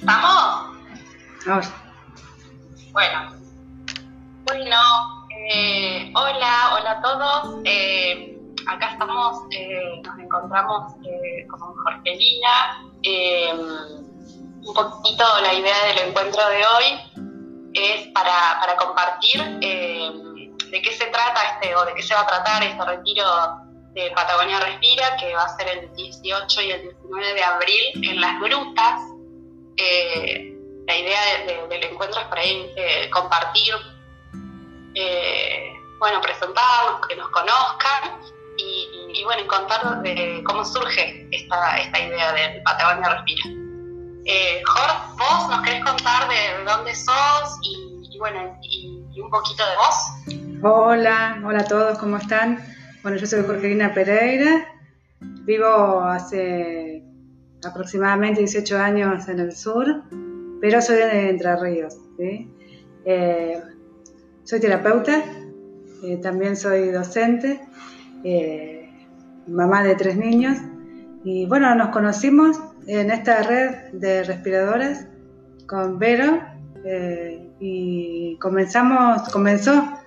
¿Estamos? Vamos. Bueno. Bueno, eh, hola, hola a todos. Eh, acá estamos, eh, nos encontramos con Jorgelina. un poquito la idea del encuentro de hoy es para, para compartir de qué se trata este, o de qué se va a tratar este retiro de Patagonia Respira, que va a ser el 18 y el 19 de abril en las grutas. Eh, la idea del encuentro es para ahí eh, compartir, eh, bueno, presentarnos, que nos conozcan y, bueno, contar de cómo surge esta, esta idea de Patagonia Respira. Jorge, vos nos querés contar de, dónde sos y, bueno, y un poquito de vos. Hola, hola a todos, ¿cómo están? Bueno, yo soy Jorgelina Pereira, vivo hace aproximadamente 18 años en el sur, pero soy de Entre Ríos. Eh, soy terapeuta, eh, también soy docente, eh, mamá de tres niños y bueno, nos conocimos en esta red de respiradoras con Vero y comenzamos, comenzó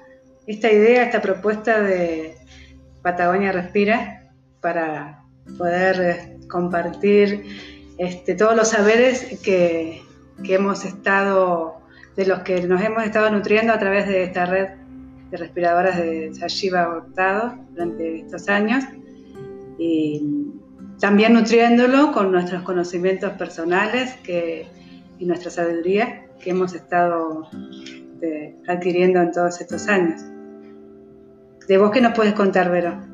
esta idea, esta propuesta de Patagonia Respira para poder eh, compartir este, todos los saberes que, hemos estado, de los que nos hemos estado nutriendo a través de esta red de respiradoras de Sashiva Hurtado durante estos años y también nutriéndolo con nuestros conocimientos personales que, y nuestra sabiduría que hemos estado este, adquiriendo en todos estos años. ¿De vos qué nos puedes contar, Vero?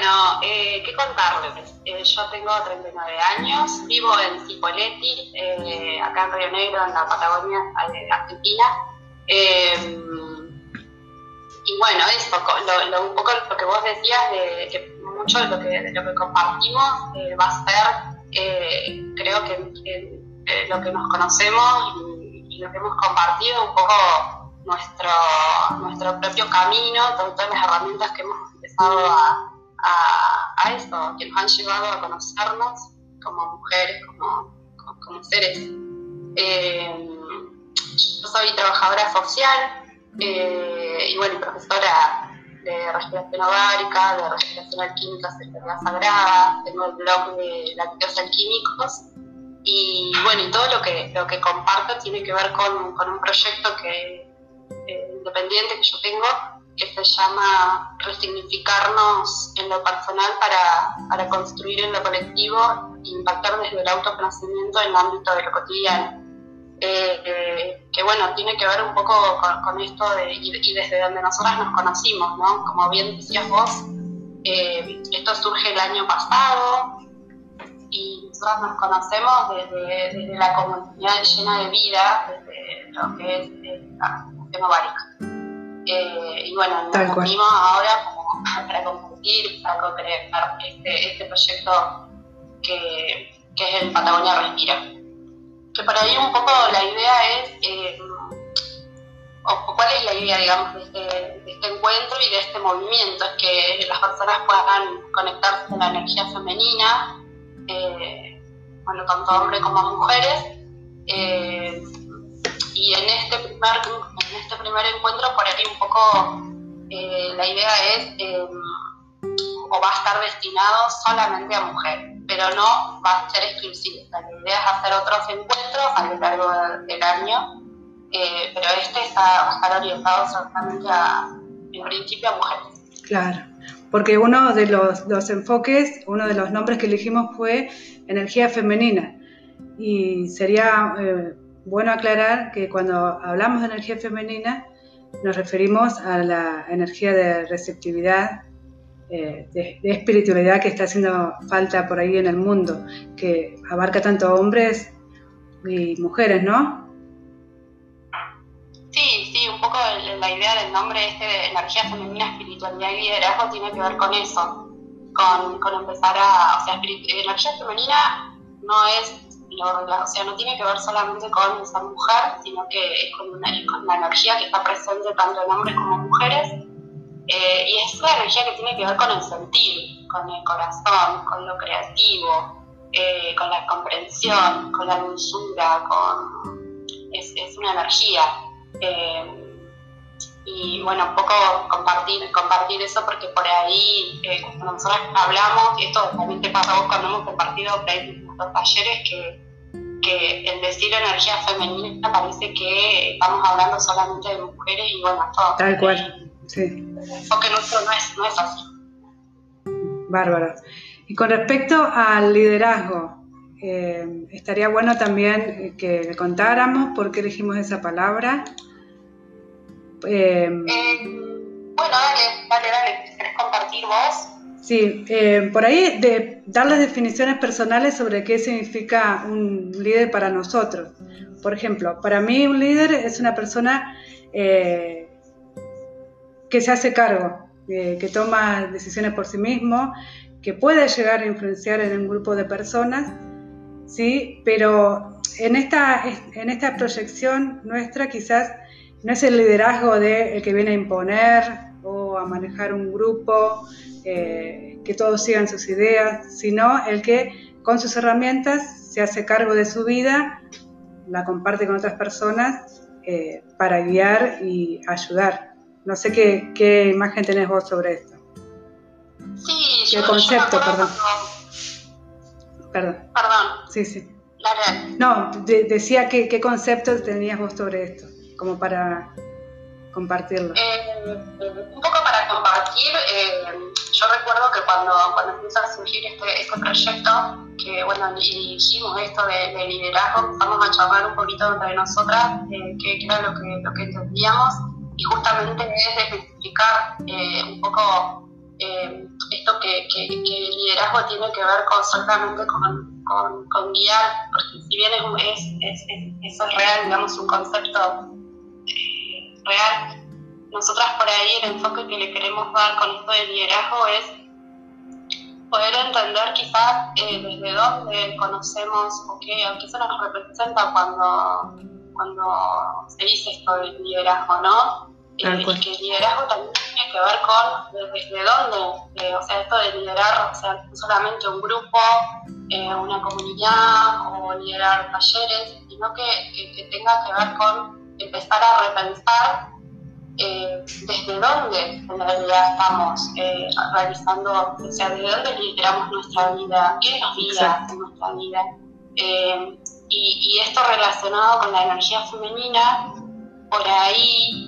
Bueno, eh, ¿qué contarles? Eh, yo tengo 39 años, vivo en Cipolletti, eh, acá en Río Negro, en la Patagonia Argentina. y bueno, eso, un poco lo que vos decías, de, que mucho de lo que, lo que compartimos va a ser, creo que, lo que nos conocemos y, y lo que hemos compartido, un poco nuestro, nuestro propio camino, todas las herramientas que hemos empezado a, a, esto, que nos han llevado a conocernos como mujeres, como, como, seres. Eh, yo soy trabajadora social eh, y bueno, profesora de respiración ovárica, de respiración alquímica, sexualidad sagrada, tengo el blog de lácteos alquímicos y bueno, y todo lo que, lo que comparto tiene que ver con, con un proyecto que eh, independiente que yo tengo, que se llama Resignificarnos en lo personal para, para construir en lo colectivo e impactar desde el autoconocimiento en el ámbito de lo cotidiano. Eh, eh, que bueno, tiene que ver un poco con, esto de, y, desde donde nosotras nos conocimos, ¿no? Como bien decías vos, esto surge el año pasado y nosotros nos conocemos desde, desde la comunidad llena de vida, desde lo que es eh, y bueno, nos unimos ahora como para compartir, para co-crear este, este, proyecto que, es el Patagonia Respira. Que por ahí un poco la idea es, eh, o cuál es la idea, digamos, de este, este, encuentro y de este movimiento, es que las personas puedan conectarse con la energía femenina, eh, bueno, tanto hombres como mujeres, y en este primer en este primer encuentro por ahí un poco eh, la idea es em, o va a estar destinado solamente a mujeres pero no va a ser exclusivo. La idea es hacer otros encuentros a lo largo del año eh, pero este está, va a estar orientado solamente a en principio a mujeres. Claro porque uno de los, los enfoques uno de los nombres que elegimos fue energía femenina y sería eh, bueno aclarar que cuando hablamos de energía femenina nos referimos a la energía de receptividad, eh, de, espiritualidad que está haciendo falta por ahí en el mundo, que abarca tanto hombres y mujeres, ¿no? Sí, sí, un poco la idea del nombre este de energía femenina, espiritualidad y liderazgo tiene que ver con eso, con, con empezar a, o sea, energía femenina no es o sea, no tiene que ver solamente con esa mujer, sino que es con, la energía que está presente tanto en hombres como en mujeres. Eh, y es una energía que tiene que ver con el sentir, con el corazón, con lo creativo, eh, con la comprensión, con la dulzura, con... Es, es una energía. Eh, y bueno, un poco compartir, compartir eso porque por ahí, cuando nosotros hablamos, esto también te pasa a vos cuando hemos compartido nuestros talleres, que, que el decir energía femenina parece que estamos hablando solamente de mujeres y bueno, todo. Tal cual, sí. Porque nuestro no es, no es así. Bárbaro. Y con respecto al liderazgo, eh, estaría bueno también que le contáramos por qué elegimos esa palabra. Eh, eh, bueno, dale, dale, dale. ¿Querés compartir vos? Sí, eh, por ahí de darles definiciones personales sobre qué significa un líder para nosotros. Por ejemplo, para mí un líder es una persona que se hace cargo, que toma decisiones por sí mismo, que puede llegar a influenciar en un grupo de personas, ¿sí? pero en esta, en esta proyección nuestra quizás no es el liderazgo de que viene a imponer o a manejar un grupo, eh, que todos sigan sus ideas, sino el que con sus herramientas se hace cargo de su vida, la comparte con otras personas eh, para guiar y ayudar. No sé qué, qué, imagen tenés vos sobre esto. Sí, ¿Qué concepto, perdón? Perdón. Perdón. Sí, sí. No, decía que, qué concepto tenías vos sobre esto como para compartirlo? Eh, un poco para compartir, eh, yo recuerdo que cuando, cuando empieza a surgir este, este proyecto, que bueno, dirigimos esto de, liderazgo, empezamos a charlar un poquito entre nosotras eh, qué era lo que, lo que entendíamos y justamente es explicar un poco esto que, que, el liderazgo tiene que ver con solamente con, con, guiar, porque si bien es, es, es, eso es real, digamos, un concepto real. Nosotras por ahí el enfoque que le queremos dar con esto del liderazgo es poder entender quizás eh, desde dónde conocemos o qué, o qué se nos representa cuando, cuando se dice esto del liderazgo, ¿no? Eh, y que el liderazgo también tiene que ver con desde dónde, eh, o sea, esto de liderar, o sea, no solamente un grupo, una comunidad o liderar talleres, sino que, que tenga que ver con empezar a repensar eh, desde dónde en realidad estamos eh, realizando, o sea, desde dónde lideramos nuestra vida, qué nos guía en nuestra vida. Eh, y, esto relacionado con la energía femenina, por ahí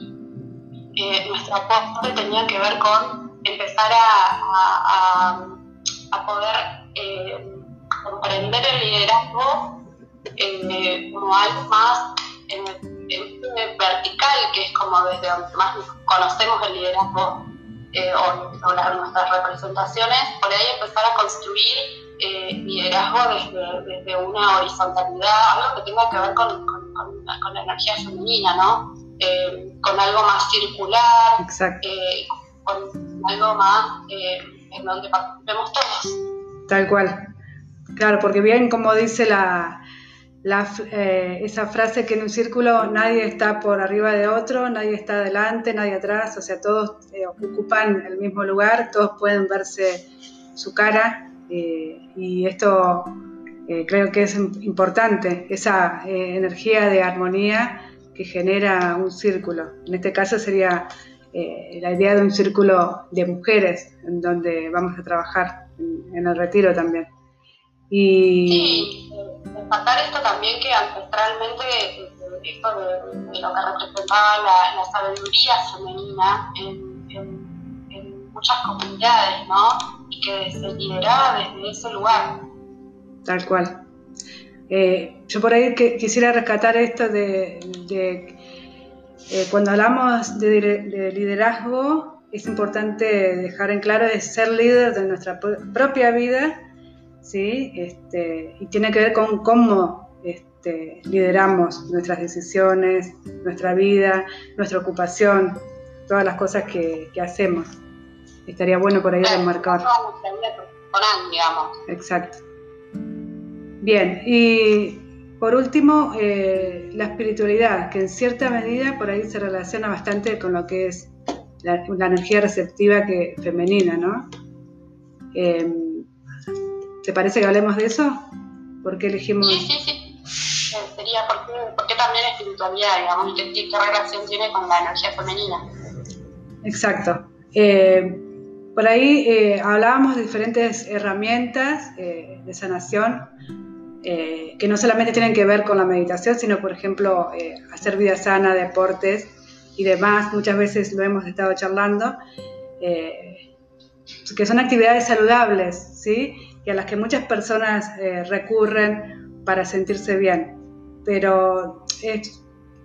nuestro aporte tenía que ver con empezar a, a poder comprender el liderazgo como algo más vertical, que es como desde donde más conocemos el liderazgo eh, o, nuestras representaciones, por ahí empezar a construir eh, liderazgo desde, una horizontalidad, algo que tenga que ver con, con, la energía femenina, ¿no? Eh, con algo más circular, con algo más en donde participemos todos. Tal cual. Claro, porque bien como dice la, eh, esa frase que en un círculo nadie está por arriba de otro, nadie está adelante, nadie atrás, o sea, todos eh, ocupan el mismo lugar, todos pueden verse su cara eh, y esto creo que es importante, esa energía de armonía que genera un círculo. En este caso sería la idea de un círculo de mujeres en donde vamos a trabajar en, el retiro también. Y, Rescatar esto también que ancestralmente, esto de, lo que representaba la, sabiduría femenina en, muchas comunidades, ¿no? Y que se lideraba desde ese lugar. Tal cual. Eh, yo por ahí que, quisiera rescatar esto de, eh, cuando hablamos de, liderazgo, es importante dejar en claro de ser líder de nuestra propia vida ¿sí? Este, y tiene que ver con cómo este, lideramos nuestras decisiones, nuestra vida, nuestra ocupación, todas las cosas que, hacemos. Estaría bueno por ahí remarcar. digamos. Exacto. Bien, y por último, eh, la espiritualidad, que en cierta medida por ahí se relaciona bastante con lo que es la, energía receptiva que, femenina, ¿no? Em, ¿Te parece que hablemos de eso? ¿Por qué elegimos...? Sí, sí, sí. Eh, sería por qué, también espiritualidad, digamos, y qué, relación tiene con la energía femenina. Exacto. Eh, por ahí eh, hablábamos de diferentes herramientas de sanación que no solamente tienen que ver con la meditación, sino, por ejemplo, hacer vida sana, deportes y demás. Muchas veces lo hemos estado charlando, que son actividades saludables, ¿sí? Y a las que muchas personas eh, recurren para sentirse bien. Pero es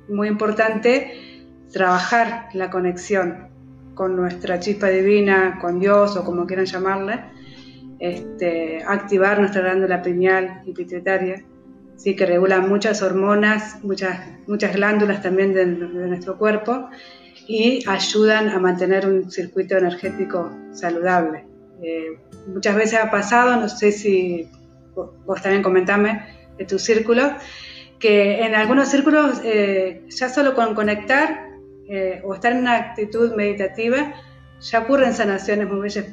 muy importante trabajar la conexión con nuestra chispa divina, con Dios o como quieran llamarle, este, activar nuestra glándula pineal y pituitaria, ¿sí? que regula muchas hormonas, muchas, muchas glándulas también de, de nuestro cuerpo y ayudan a mantener un circuito energético saludable. Eh, muchas veces ha pasado, no sé si vos también comentame de tu círculo, que en algunos círculos eh, ya solo con conectar eh, o estar en una actitud meditativa ya ocurren sanaciones muy bellas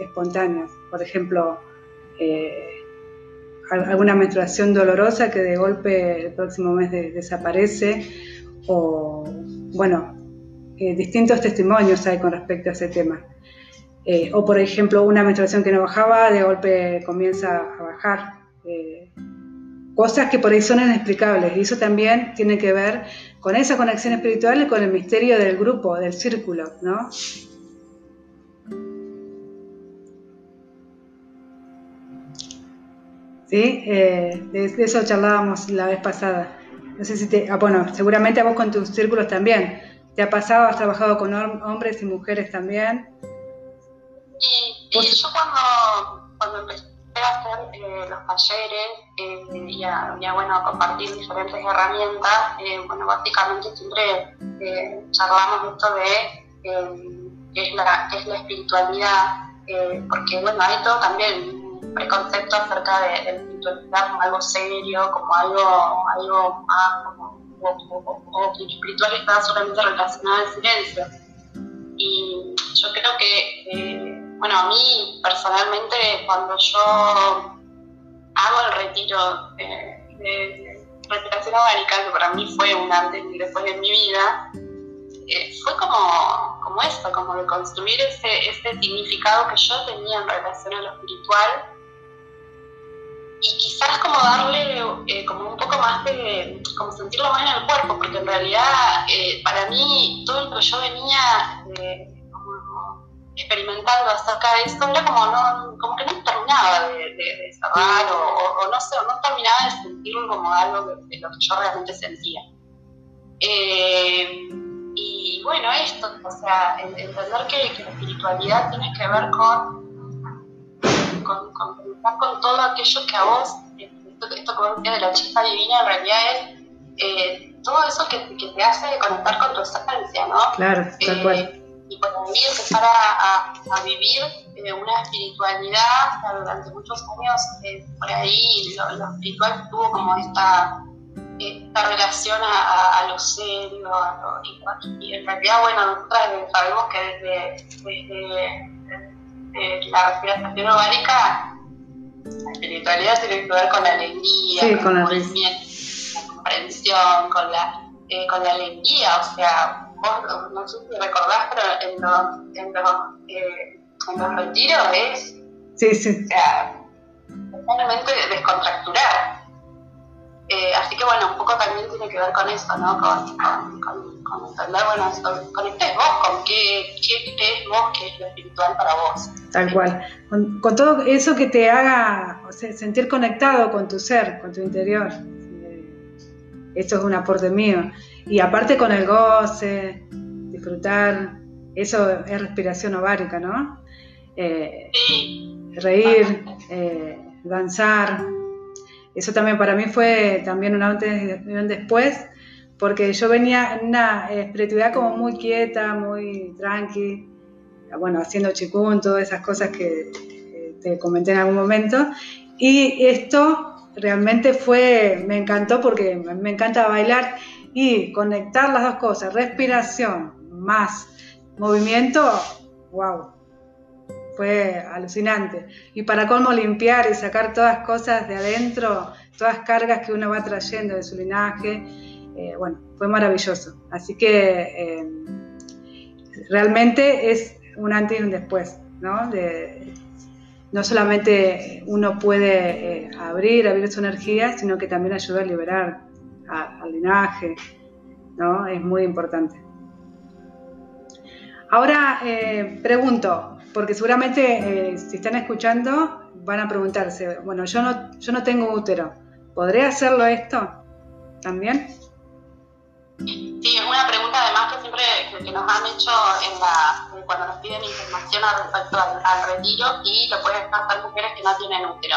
espontáneas. Por ejemplo, alguna menstruación dolorosa que de golpe el próximo mes desaparece o, bueno, distintos testimonios hay con respecto a ese tema. Eh, o por ejemplo, una menstruación que no bajaba, de golpe comienza a bajar. Eh, cosas que por ahí son inexplicables. Y eso también tiene que ver con esa conexión espiritual y con el misterio del grupo, del círculo, ¿no? ¿Sí? Eh, de, eso charlábamos la vez pasada. No sé si te. Ah, bueno, seguramente a vos con tus círculos también. ¿Te ha pasado? ¿Has trabajado con hombres y mujeres también? Y, yo cuando, cuando empecé a hacer eh, los talleres eh, y, a, bueno, compartir diferentes herramientas, eh, bueno, básicamente siempre charlamos esto de qué es, la, es la espiritualidad, porque bueno, hay todo también un preconcepto acerca de, de, la espiritualidad como algo serio, como algo, algo más, como, o, que espiritual está solamente relacionado al silencio. Y yo creo que bueno, a mí personalmente cuando yo hago el retiro de, respiración orgánica, que para mí fue un antes y después de mi vida, eh, fue como, como esto, como de construir ese, ese significado que yo tenía en relación a lo espiritual. Y quizás como darle eh, como un poco más de, como sentirlo más en el cuerpo, porque en realidad eh, para mí todo lo que yo venía experimentando acerca de esto era como, no, como que no terminaba de, de, cerrar o, no sé, o no terminaba de sentirlo como algo de, lo que yo realmente sentía. Eh, y bueno, esto, o sea, entender que, la espiritualidad tiene que ver con con, con, con todo aquello que a vos, esto, esto que vos decías de la chispa divina, en realidad es eh, todo eso que, que, te hace conectar con tu esencia, ¿no? Claro, tal cual eh, y bueno, mí empezar a, a, vivir eh, una espiritualidad durante muchos años, eh, por ahí lo, espiritual tuvo como esta, esta relación a, a, lo serio, y, en realidad, bueno, nosotros sabemos que desde, desde, la respiración orgánica, la espiritualidad tiene que ver con la alegría, con, la, comprensión, con la, eh, con la alegría, o sea, no sé si recordás, pero en los, en los, eh, en los retiros es, sí, sí. o sea, totalmente descontracturar. Eh, así que bueno, un poco también tiene que ver con eso, ¿no? Con, con, con, entender, bueno, conectés vos con qué, qué crees vos que es lo espiritual para vos. Tal cual. Con, con todo eso que te haga o sea, sentir conectado con tu ser, con tu interior. Eso es un aporte mío. Y aparte con el goce, disfrutar, eso es respiración ovárica, ¿no? Eh, reír, eh, danzar. Eso también para mí fue también un antes y un después, porque yo venía en una espiritualidad como muy quieta, muy tranqui, bueno, haciendo chikun, todas esas cosas que te comenté en algún momento. Y esto realmente fue, me encantó porque me encanta bailar y conectar las dos cosas, respiración más movimiento, wow. fue alucinante. Y para cómo limpiar y sacar todas cosas de adentro, todas cargas que uno va trayendo de su linaje, eh, bueno, fue maravilloso. Así que eh, realmente es un antes y un después, ¿no? no solamente uno puede eh, abrir, abrir su energía, sino que también ayuda a liberar al linaje, ¿no? Es muy importante. Ahora pregunto, porque seguramente si están escuchando van a preguntarse, bueno, yo no, yo no tengo útero, ¿podré hacerlo esto también? Sí, es una pregunta además que siempre que, nos han hecho en la, cuando nos piden información respecto al, retiro y lo pueden hacer mujeres que no tienen útero.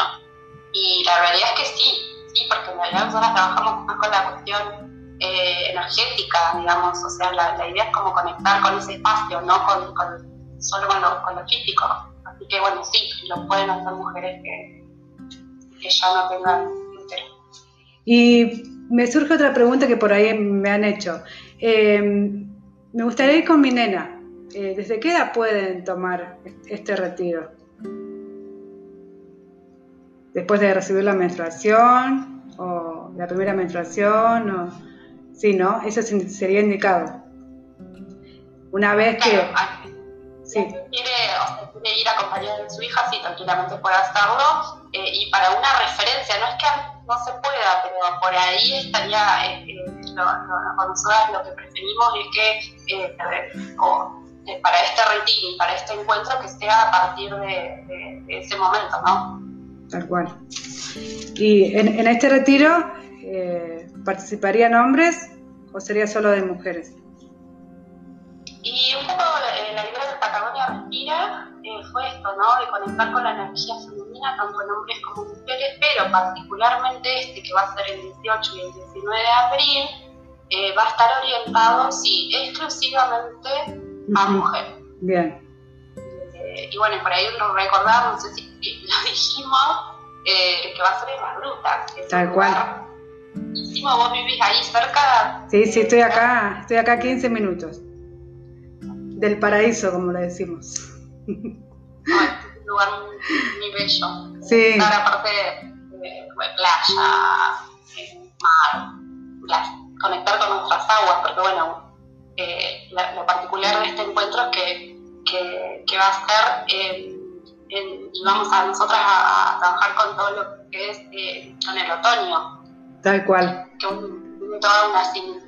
Y la realidad es que sí, porque en realidad nosotros trabajamos más con la cuestión eh, energética, digamos, o sea, la, idea es como conectar con ese espacio, no con, solo con lo, con lo, físico. Así que bueno, sí, lo pueden hacer mujeres que, que ya no tengan útero. Y me surge otra pregunta que por ahí me han hecho. Eh, me gustaría ir con mi nena. Eh, ¿Desde qué edad pueden tomar este retiro? ¿Después de recibir la menstruación? ¿O la primera menstruación? O... Sí, ¿no? Eso sería indicado. Una vez que... Sí. quiere, quiere ir acompañado de su hija, sí, tranquilamente puede hacerlo. Eh, y para una referencia, no es que no se pueda, pero por ahí estaría, eh, eh lo, nosotros lo que preferimos es que eh, eh, para este retiro y para este encuentro que sea a partir de, ese momento, ¿no? Tal cual. ¿Y en, este retiro participarían hombres o sería solo de mujeres? Y un poco la idea de Patagonia Respira fue esto, ¿no? De conectar con la energía femenina, tanto en hombres como en mujeres, pero particularmente este que va a ser el 18 y el 19 de abril, eh, va a estar orientado, sí, exclusivamente a mujeres. Bien. Eh, y bueno, por ahí lo recordamos, no sé si lo dijimos, eh, que va a ser en las grutas. Tal cual. ¿Vos vivís ahí cerca? Sí, sí, estoy acá, estoy acá 15 minutos. Del paraíso, como le decimos. un lugar muy, bello. Sí. Aparte de, playa, mar, conectar con nuestras aguas, porque bueno, eh, lo particular de este encuentro es que, que, va a ser, eh, y vamos a nosotras a, trabajar con todo lo que es eh, con el otoño. Tal cual. Que un, todo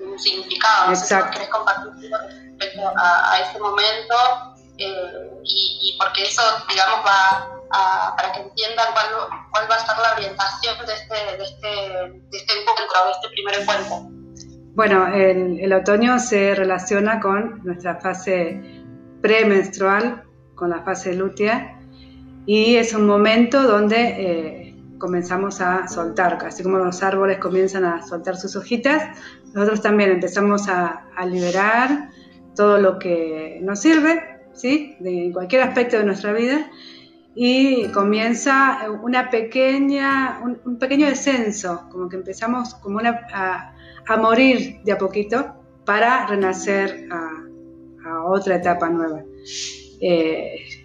un significado. Exacto. Querés compartir respecto a, a ese momento eh, y, porque eso, digamos, va a, para que entiendan cuál, cuál, va a ser la orientación de este, de este, de este encuentro, de este primer encuentro. Bueno, el, el, otoño se relaciona con nuestra fase premenstrual, con la fase lútea, y es un momento donde eh, comenzamos a soltar, así como los árboles comienzan a soltar sus hojitas, nosotros también empezamos a, liberar todo lo que nos sirve ¿sí? de cualquier aspecto de nuestra vida, y comienza una pequeña, un, pequeño descenso, como que empezamos como una, a, morir de a poquito para renacer a, otra etapa nueva. Eh,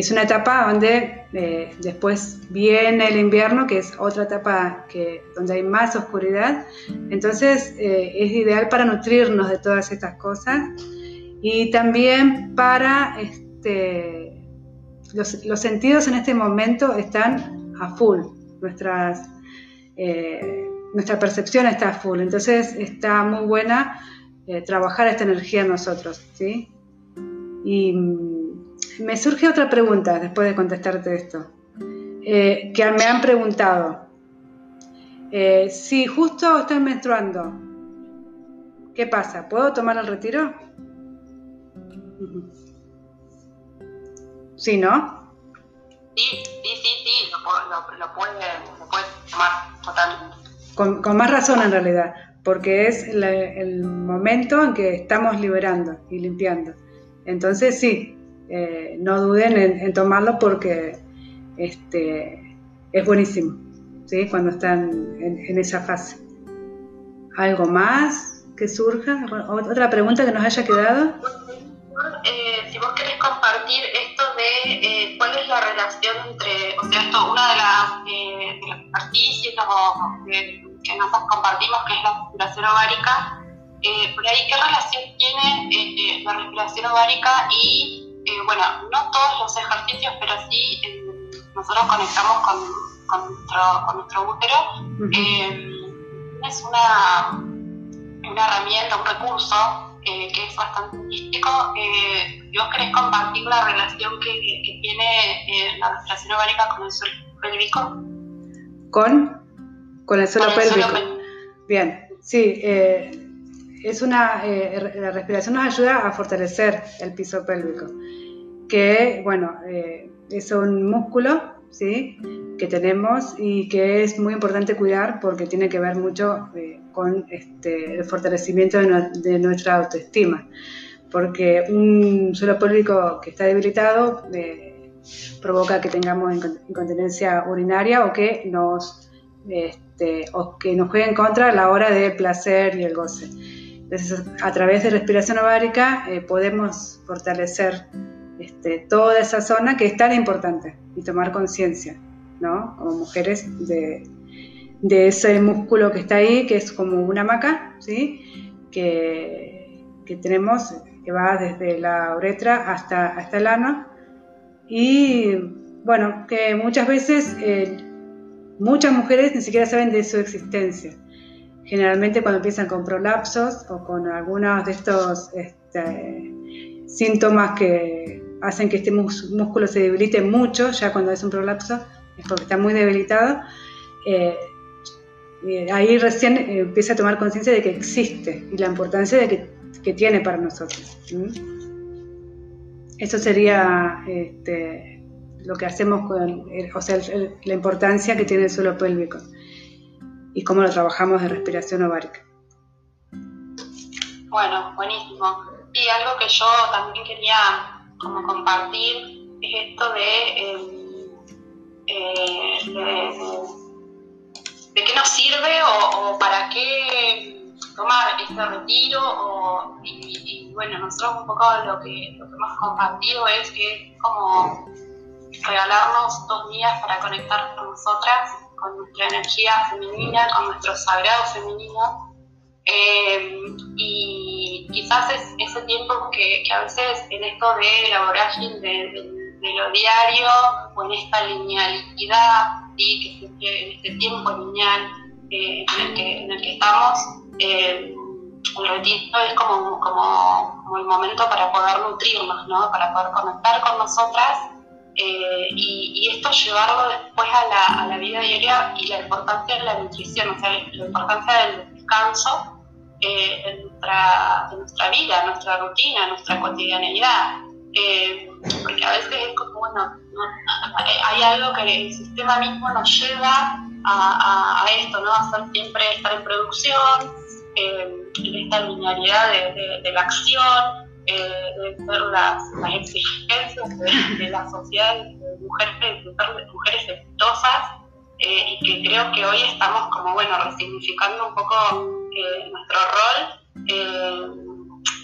es una etapa donde eh, después viene el invierno, que es otra etapa que, donde hay más oscuridad. Entonces eh, es ideal para nutrirnos de todas estas cosas y también para este, los, sentidos en este momento están a full, nuestras, eh, nuestra percepción está a full, entonces está muy buena eh, trabajar esta energía en nosotros. ¿sí? Y mm, me surge otra pregunta después de contestarte esto, eh, que me han preguntado. si justo estoy menstruando, ¿qué pasa? ¿Puedo tomar el retiro? ¿Sí, no? Sí, sí, sí, sí, lo, lo, lo, puede, tomar totalmente. Con, más razón en realidad, porque es el momento en que estamos liberando y limpiando. Entonces sí, eh, no duden en, tomarlo porque este, es buenísimo, ¿sí? cuando están en, en esa fase. ¿Algo más que surja? ¿Otra pregunta que nos haya quedado? Eh, si vos querés compartir esto de eh, relación entre, o sea, esto, una de las, eh, que nosotros compartimos, que es la respiración ovárica, eh, por ahí, ¿qué relación tiene eh, la respiración ovárica y, bueno, no todos los ejercicios, pero sí nosotros conectamos con, con, nuestro, con nuestro útero? es una, una herramienta, un recurso que es bastante místico. Eh, ¿Vos querés compartir la relación que, que tiene eh, la respiración ovárica con el suelo pélvico? ¿Con? Con el suelo, pélvico. Bien, sí. Eh, es una, eh, la respiración nos ayuda a fortalecer el piso pélvico, que, bueno, es un músculo ¿sí? que tenemos y que es muy importante cuidar porque tiene que ver mucho eh, con este, el fortalecimiento de, nuestra autoestima. Porque un suelo pélvico que está debilitado eh, provoca que tengamos incontinencia urinaria o que nos, este, o que nos juegue en contra a la hora del placer y el goce. Entonces, a través de respiración ovárica eh, podemos fortalecer este, toda esa zona que es tan importante y tomar conciencia, ¿no? Como mujeres de, ese músculo que está ahí, que es como una maca, ¿sí? Que, tenemos, que va desde la uretra hasta, hasta el ano. Y bueno, que muchas veces eh, muchas mujeres ni siquiera saben de su existencia. Generalmente cuando empiezan con prolapsos o con algunos de estos este, síntomas que hacen que este músculo se debilite mucho, ya cuando es un prolapso, es porque está muy debilitado. Eh, ahí recién eh, empieza a tomar conciencia de que existe y la importancia de que, tiene para nosotros. Eso sería este, lo que hacemos con, o sea, la importancia que tiene el suelo pélvico y cómo lo trabajamos de respiración ovárica. Bueno, buenísimo. Y algo que yo también quería como compartir es esto de, em, eh, de, qué nos sirve o, para qué tomar este retiro o, y, bueno, nosotros un poco lo que, lo que hemos compartido es que es como regalarnos dos días para conectar con nosotras, con nuestra energía femenina, con nuestro sagrado femenino. Eh, y quizás es ese tiempo que, a veces en esto de la vorágine de, lo diario o en esta linealidad, ¿sí? que en este tiempo lineal eh, en, el que, estamos, eh, el retiro es como, como, el momento para poder nutrirnos, ¿no? para poder conectar con nosotras eh, y, esto llevarlo después a la, a la, vida diaria y la importancia de la nutrición, o sea, la importancia del descanso eh, en, nuestra, nuestra vida, nuestra rutina, nuestra cotidianeidad. Eh, porque a veces es como, bueno, hay algo que el sistema mismo nos lleva a, esto, ¿no? A hacer siempre estar en producción, eh, en esta linealidad de, la acción, de ser las, exigencias de, la sociedad de mujeres, de mujeres exitosas, y que creo que hoy estamos como, bueno, resignificando un poco nuestro rol eh,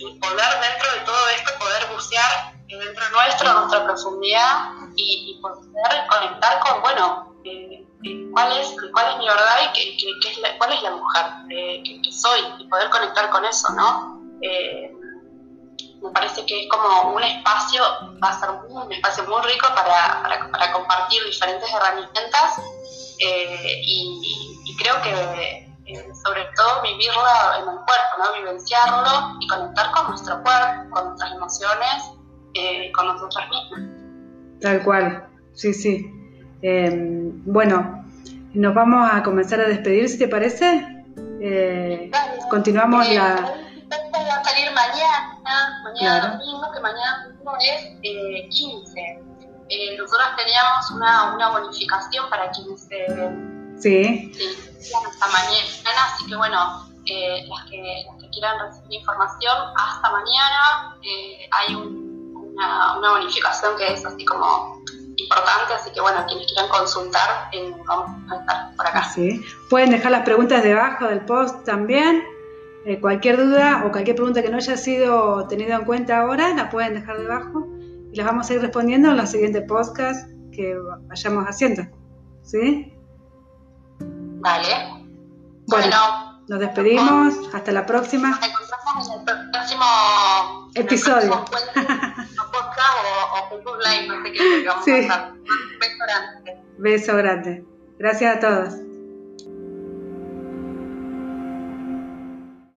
y poder dentro de todo esto, poder bucear dentro nuestro, nuestra profundidad y, poder conectar con, bueno, eh, eh, cuál, es, cuál es mi verdad y qué, es cuál es la mujer que, soy y poder conectar con eso, ¿no? Me parece que es como un espacio, va a ser un espacio muy rico para, para, compartir diferentes herramientas y, y, creo que eh, sobre todo vivirlo en el cuerpo, ¿no? vivenciarlo y conectar con nuestro cuerpo, con nuestras emociones, eh, con nosotras mismas. Tal cual, sí, sí. Em, bueno, nos vamos a comenzar a despedir, si te parece. Eh, continuamos la... Va a salir mañana, mañana domingo, que mañana domingo es 15. nosotros teníamos una, una bonificación para quienes Sí. Sí, hasta mañana, así que bueno, eh, las, que, las, que, quieran recibir información, hasta mañana eh, hay una, una, bonificación que es así como importante, así que bueno, quienes quieran consultar, eh, vamos a estar por acá. Sí, pueden dejar las preguntas debajo del post también. Cualquier duda o cualquier pregunta que no haya sido tenida en cuenta ahora, la pueden dejar debajo y las vamos a ir respondiendo en los siguientes podcasts que vayamos haciendo. ¿Sí? Vale. Bueno, nos despedimos. Hasta la próxima. Nos encontramos en el próximo episodio. o, Facebook Live, no sé qué, vamos a hacer. Un beso grande. Beso grande. Gracias a todos.